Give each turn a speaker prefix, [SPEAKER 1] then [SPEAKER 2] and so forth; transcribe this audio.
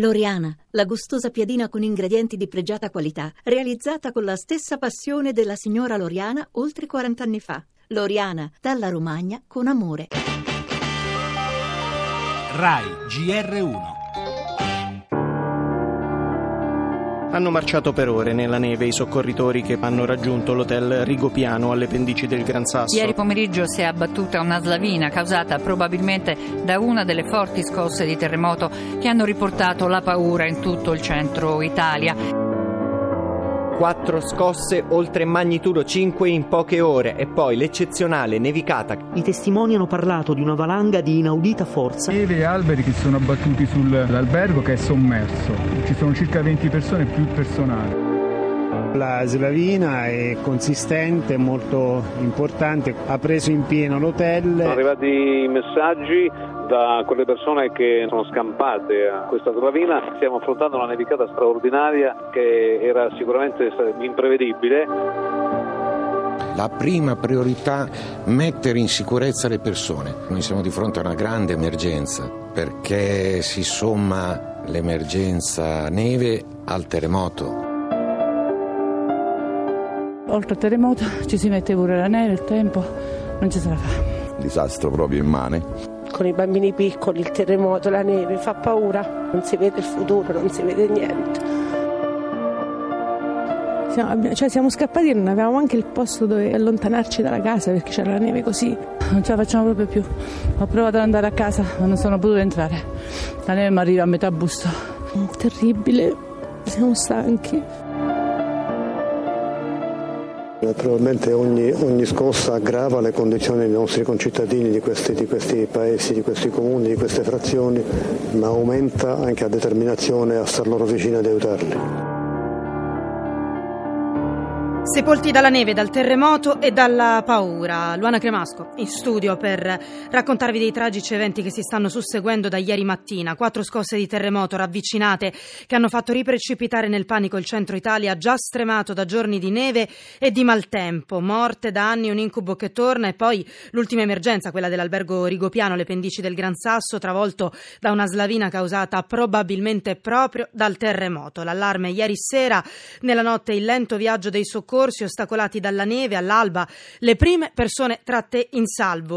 [SPEAKER 1] Loriana, la gustosa piadina con ingredienti di pregiata qualità, realizzata con la stessa passione della signora Loriana oltre 40 anni fa. Loriana, dalla Romagna con amore.
[SPEAKER 2] RAI GR1
[SPEAKER 3] Hanno marciato per ore nella neve i soccorritori che hanno raggiunto l'hotel Rigopiano alle pendici del Gran Sasso.
[SPEAKER 4] Ieri pomeriggio si è abbattuta una slavina causata probabilmente da una delle forti scosse di terremoto che hanno riportato la paura in tutto il centro Italia.
[SPEAKER 5] Quattro scosse oltre magnitudo 5 in poche ore e poi l'eccezionale nevicata.
[SPEAKER 6] I testimoni hanno parlato di una valanga di inaudita forza.
[SPEAKER 7] Neve e alberi che sono abbattuti sull'albergo che è sommerso. Ci sono circa 20 persone più personale.
[SPEAKER 8] La slavina è consistente, molto importante, ha preso in pieno l'hotel.
[SPEAKER 9] Sono arrivati messaggi da quelle persone che sono scampate a questa slavina. Stiamo affrontando una nevicata straordinaria che era sicuramente imprevedibile.
[SPEAKER 10] La prima priorità è mettere in sicurezza le persone. Noi siamo di fronte a una grande emergenza perché si somma l'emergenza neve al terremoto.
[SPEAKER 11] Oltre al terremoto ci si mette pure la neve, il tempo, non ci se la fa.
[SPEAKER 12] Disastro proprio immane.
[SPEAKER 13] Con i bambini piccoli, il terremoto, la neve, fa paura, non si vede il futuro, non si vede niente.
[SPEAKER 11] Siamo, cioè siamo scappati e non avevamo anche il posto dove allontanarci dalla casa perché c'era la neve così. Non ce la facciamo proprio più. Ho provato ad andare a casa ma non sono potuta entrare. La neve mi arriva a metà busto. Terribile, siamo stanchi.
[SPEAKER 14] Naturalmente ogni, ogni, scossa aggrava le condizioni dei nostri concittadini di questi, di questi, paesi, di questi comuni, di queste frazioni, ma aumenta anche la determinazione a star loro vicini ad aiutarli.
[SPEAKER 15] Sepolti dalla neve, dal terremoto e dalla paura. Luana Cremasco in studio per raccontarvi dei tragici eventi che si stanno susseguendo da ieri mattina. Quattro scosse di terremoto ravvicinate che hanno fatto riprecipitare nel panico il centro Italia già stremato da giorni di neve e di maltempo. Morte da anni, un incubo che torna e poi l'ultima emergenza, quella dell'albergo Rigopiano, le pendici del Gran Sasso, travolto da una slavina causata probabilmente proprio dal terremoto. L'allarme ieri sera, nella notte il lento viaggio dei soccorsi ostacolati dalla neve all'alba, le prime persone tratte in salvo.